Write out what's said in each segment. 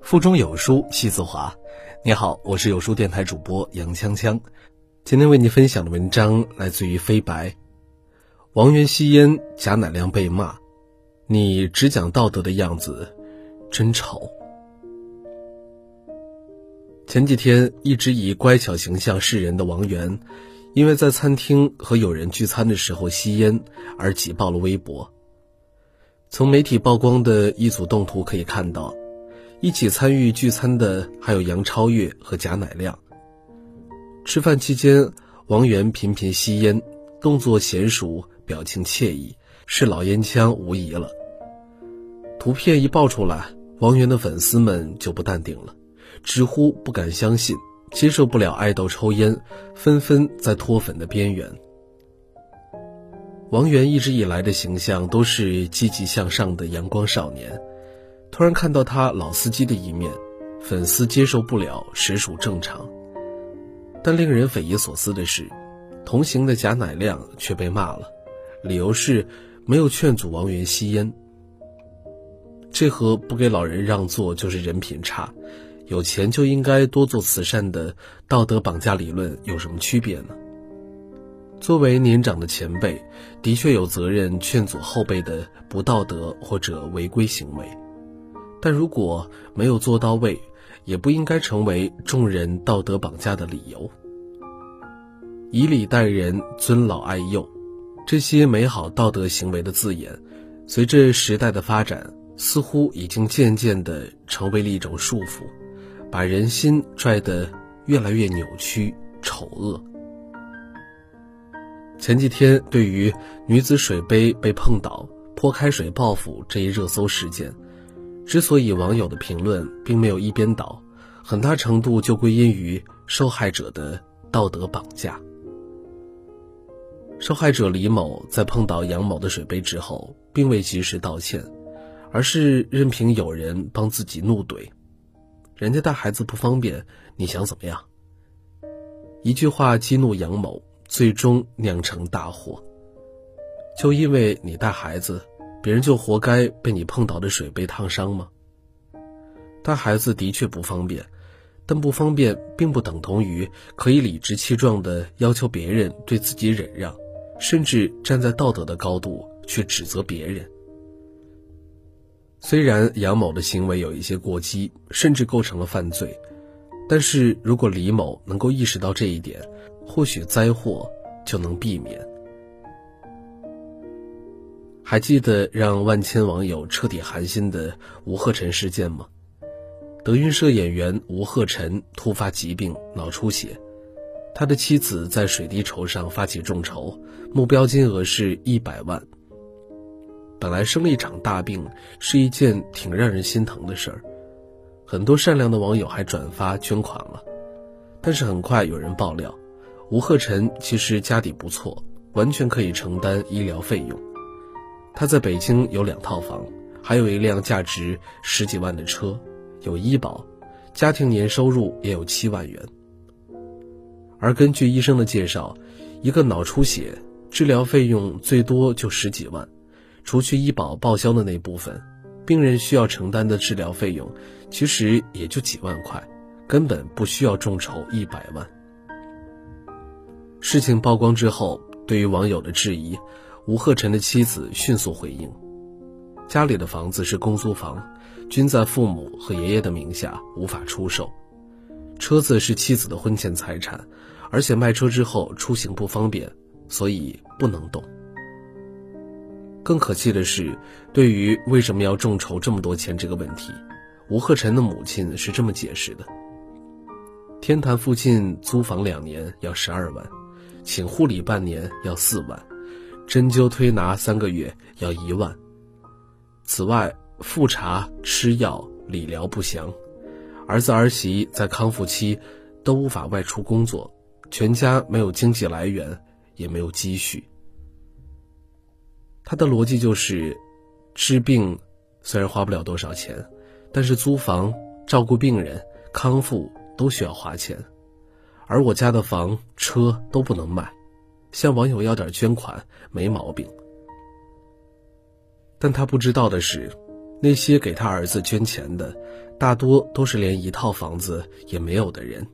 腹中有书气自华。你好，我是有书电台主播杨锵锵。今天为你分享的文章来自于飞白。王源吸烟，贾乃亮被骂：“你只讲道德的样子，真丑。”前几天，一直以乖巧形象示人的王源，因为在餐厅和友人聚餐的时候吸烟而挤爆了微博。从媒体曝光的一组动图可以看到。一起参与聚餐的还有杨超越和贾乃亮。吃饭期间，王源频频吸烟，动作娴熟，表情惬意，是老烟枪无疑了。图片一爆出来，王源的粉丝们就不淡定了，直呼不敢相信，接受不了爱豆抽烟，纷纷在脱粉的边缘。王源一直以来的形象都是积极向上的阳光少年。突然看到他老司机的一面，粉丝接受不了，实属正常。但令人匪夷所思的是，同行的贾乃亮却被骂了，理由是没有劝阻王源吸烟。这和不给老人让座就是人品差，有钱就应该多做慈善的道德绑架理论有什么区别呢？作为年长的前辈，的确有责任劝阻后辈的不道德或者违规行为。但如果没有做到位，也不应该成为众人道德绑架的理由。以礼待人、尊老爱幼，这些美好道德行为的字眼，随着时代的发展，似乎已经渐渐地成为了一种束缚，把人心拽得越来越扭曲、丑恶。前几天，对于女子水杯被碰倒、泼开水报复这一热搜事件。之所以网友的评论并没有一边倒，很大程度就归因于受害者的道德绑架。受害者李某在碰到杨某的水杯之后，并未及时道歉，而是任凭有人帮自己怒怼：“人家带孩子不方便，你想怎么样？”一句话激怒杨某，最终酿成大祸。就因为你带孩子。别人就活该被你碰倒的水杯烫伤吗？带孩子的确不方便，但不方便并不等同于可以理直气壮地要求别人对自己忍让，甚至站在道德的高度去指责别人。虽然杨某的行为有一些过激，甚至构成了犯罪，但是如果李某能够意识到这一点，或许灾祸就能避免。还记得让万千网友彻底寒心的吴鹤臣事件吗？德云社演员吴鹤臣突发疾病脑出血，他的妻子在水滴筹上发起众筹，目标金额是一百万。本来生了一场大病是一件挺让人心疼的事儿，很多善良的网友还转发捐款了，但是很快有人爆料，吴鹤臣其实家底不错，完全可以承担医疗费用。他在北京有两套房，还有一辆价值十几万的车，有医保，家庭年收入也有七万元。而根据医生的介绍，一个脑出血治疗费用最多就十几万，除去医保报销的那部分，病人需要承担的治疗费用其实也就几万块，根本不需要众筹一百万。事情曝光之后，对于网友的质疑。吴鹤臣的妻子迅速回应：“家里的房子是公租房，均在父母和爷爷的名下，无法出售。车子是妻子的婚前财产，而且卖车之后出行不方便，所以不能动。”更可气的是，对于为什么要众筹这么多钱这个问题，吴鹤臣的母亲是这么解释的：“天坛附近租房两年要十二万，请护理半年要四万。”针灸推拿三个月要一万。此外，复查、吃药、理疗不详，儿子儿媳在康复期都无法外出工作，全家没有经济来源，也没有积蓄。他的逻辑就是，治病虽然花不了多少钱，但是租房、照顾病人、康复都需要花钱，而我家的房车都不能卖。向网友要点捐款没毛病。但他不知道的是，那些给他儿子捐钱的，大多都是连一套房子也没有的人。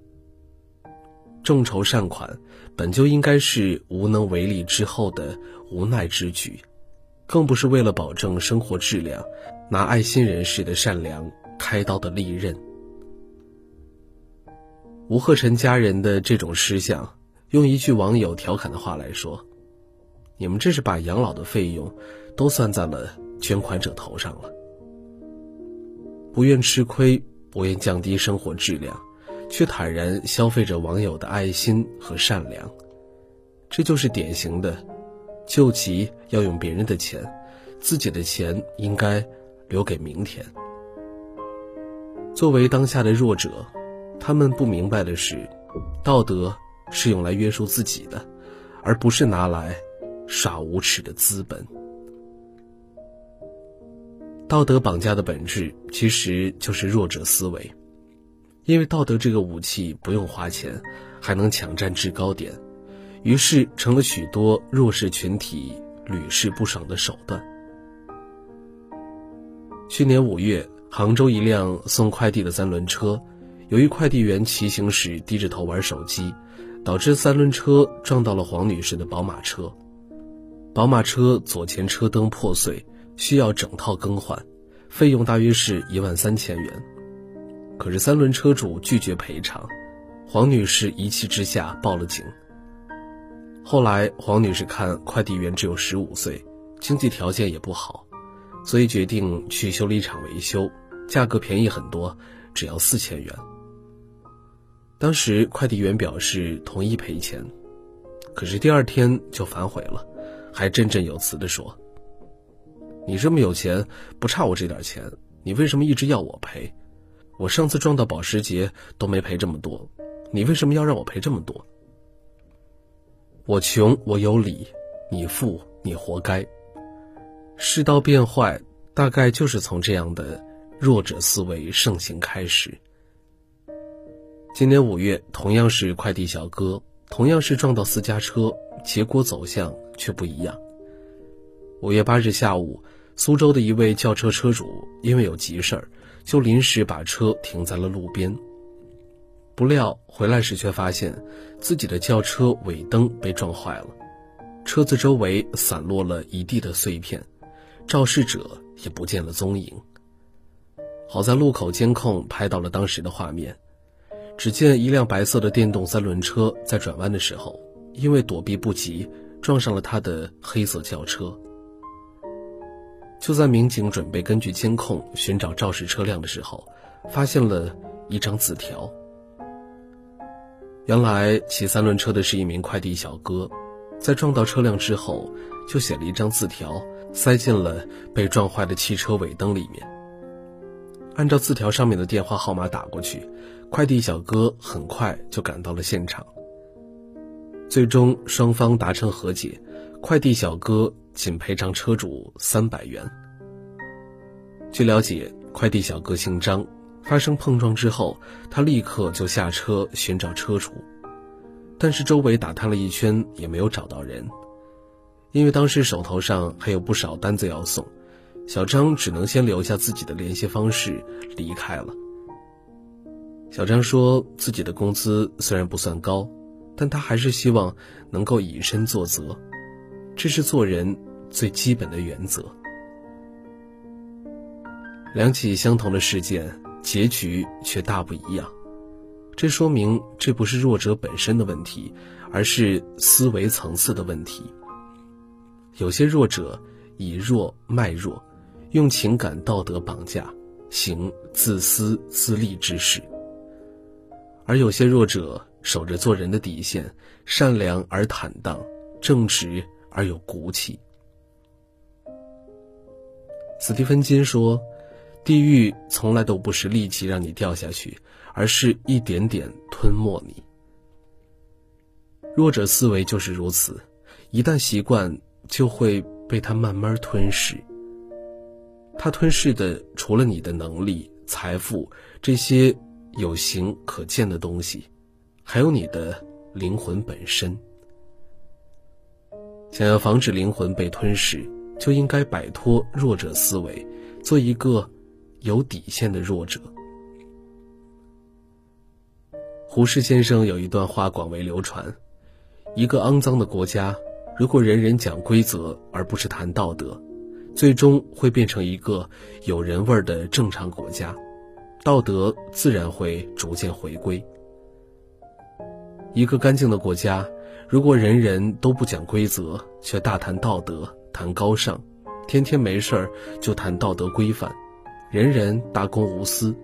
众筹善款，本就应该是无能为力之后的无奈之举，更不是为了保证生活质量，拿爱心人士的善良开刀的利刃。吴鹤臣家人的这种失相，用一句网友调侃的话来说：“你们这是把养老的费用都算在了捐款者头上了。”不愿吃亏，不愿降低生活质量，却坦然消费着网友的爱心和善良，这就是典型的救急要用别人的钱，自己的钱应该留给明天。作为当下的弱者。他们不明白的是，道德是用来约束自己的，而不是拿来耍无耻的资本。道德绑架的本质其实就是弱者思维，因为道德这个武器不用花钱，还能抢占制高点，于是成了许多弱势群体屡试不爽的手段。去年五月，杭州一辆送快递的三轮车。由于快递员骑行时低着头玩手机，导致三轮车撞到了黄女士的宝马车。宝马车左前车灯破碎，需要整套更换，费用大约是一万三千元。可是三轮车主拒绝赔偿，黄女士一气之下报了警。后来黄女士看快递员只有十五岁，经济条件也不好，所以决定去修理厂维修，价格便宜很多，只要四千元。当时快递员表示同意赔钱，可是第二天就反悔了，还振振有词地说：“你这么有钱，不差我这点钱，你为什么一直要我赔？我上次撞到保时捷都没赔这么多，你为什么要让我赔这么多？我穷我有理，你富你活该。世道变坏，大概就是从这样的弱者思维盛行开始。”今年五月，同样是快递小哥，同样是撞到私家车，结果走向却不一样。五月八日下午，苏州的一位轿车车主因为有急事儿，就临时把车停在了路边。不料回来时却发现，自己的轿车尾灯被撞坏了，车子周围散落了一地的碎片，肇事者也不见了踪影。好在路口监控拍到了当时的画面。只见一辆白色的电动三轮车在转弯的时候，因为躲避不及，撞上了他的黑色轿车。就在民警准备根据监控寻找肇事车辆的时候，发现了一张字条。原来骑三轮车的是一名快递小哥，在撞到车辆之后，就写了一张字条，塞进了被撞坏的汽车尾灯里面。按照字条上面的电话号码打过去。快递小哥很快就赶到了现场。最终双方达成和解，快递小哥仅赔偿车主三百元。据了解，快递小哥姓张，发生碰撞之后，他立刻就下车寻找车主，但是周围打探了一圈也没有找到人，因为当时手头上还有不少单子要送，小张只能先留下自己的联系方式离开了。小张说自己的工资虽然不算高，但他还是希望能够以身作则，这是做人最基本的原则。两起相同的事件，结局却大不一样，这说明这不是弱者本身的问题，而是思维层次的问题。有些弱者以弱卖弱，用情感道德绑架，行自私自利之事。而有些弱者守着做人的底线，善良而坦荡，正直而有骨气。斯蒂芬金说：“地狱从来都不是立即让你掉下去，而是一点点吞没你。”弱者思维就是如此，一旦习惯，就会被他慢慢吞噬。他吞噬的除了你的能力、财富这些。有形可见的东西，还有你的灵魂本身。想要防止灵魂被吞噬，就应该摆脱弱者思维，做一个有底线的弱者。胡适先生有一段话广为流传：一个肮脏的国家，如果人人讲规则而不是谈道德，最终会变成一个有人味儿的正常国家，道德自然会逐渐回归。一个干净的国家，如果人人都不讲规则，却大谈道德、谈高尚，天天没事儿就谈道德规范，人人大公无私，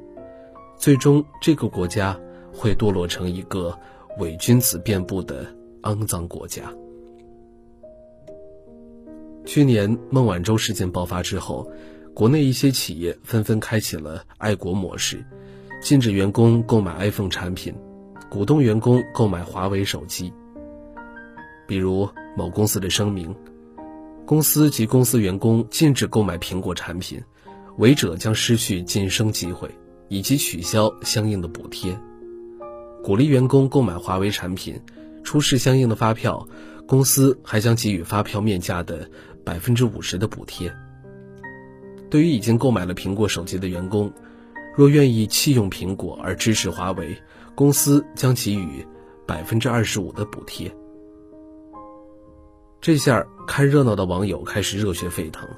最终这个国家会堕落成一个伪君子遍布的肮脏国家。去年孟晚舟事件爆发之后，国内一些企业纷纷开启了爱国模式，禁止员工购买 iPhone 产品。鼓动员工购买华为手机。比如某公司的声明：公司及公司员工禁止购买苹果产品，违者将失去晋升机会，以及取消相应的补贴。鼓励员工购买华为产品，出示相应的发票，公司还将给予发票面价的百分之五十的补贴。对于已经购买了苹果手机的员工，若愿意弃用苹果而支持华为。公司将给予百分之二十五的补贴。这下看热闹的网友开始热血沸腾：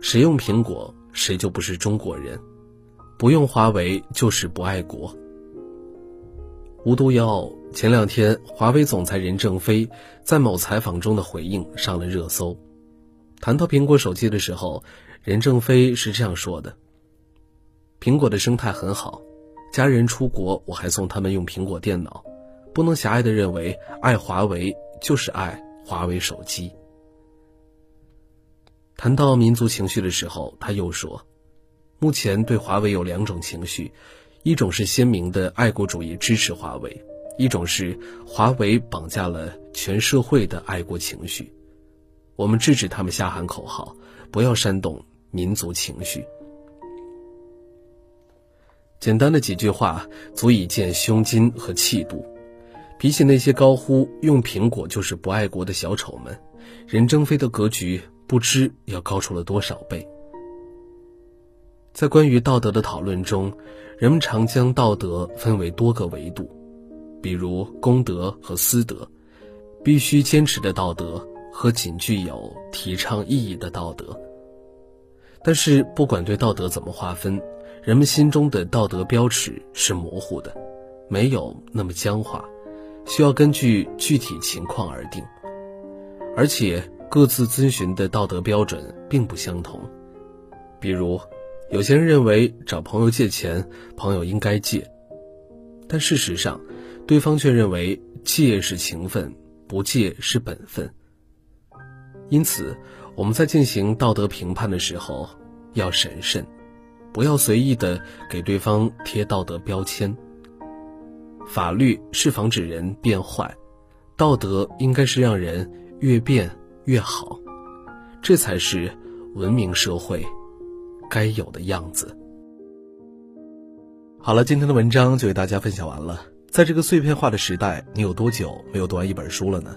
谁用苹果，谁就不是中国人；不用华为就是不爱国。无独有偶，前两天华为总裁任正非在某采访中的回应上了热搜。谈到苹果手机的时候，任正非是这样说的：“苹果的生态很好。”家人出国，我还送他们用苹果电脑，不能狭隘的认为爱华为就是爱华为手机。谈到民族情绪的时候，他又说，目前对华为有两种情绪，一种是鲜明的爱国主义支持华为，一种是华为绑架了全社会的爱国情绪。我们制止他们瞎喊口号，不要煽动民族情绪。简单的几句话足以见胸襟和气度，比起那些高呼用苹果就是不爱国的小丑们，任正非的格局不知要高出了多少倍。在关于道德的讨论中，人们常将道德分为多个维度，比如公德和私德，必须坚持的道德和仅具有提倡意义的道德。但是，不管对道德怎么划分。人们心中的道德标尺是模糊的，没有那么僵化，需要根据具体情况而定，而且各自遵循的道德标准并不相同。比如，有些人认为找朋友借钱，朋友应该借，但事实上，对方却认为借是情分，不借是本分。因此，我们在进行道德评判的时候要审慎。不要随意的给对方贴道德标签。法律是防止人变坏，道德应该是让人越变越好，这才是文明社会该有的样子。好了，今天的文章就给大家分享完了。在这个碎片化的时代，你有多久没有读完一本书了呢？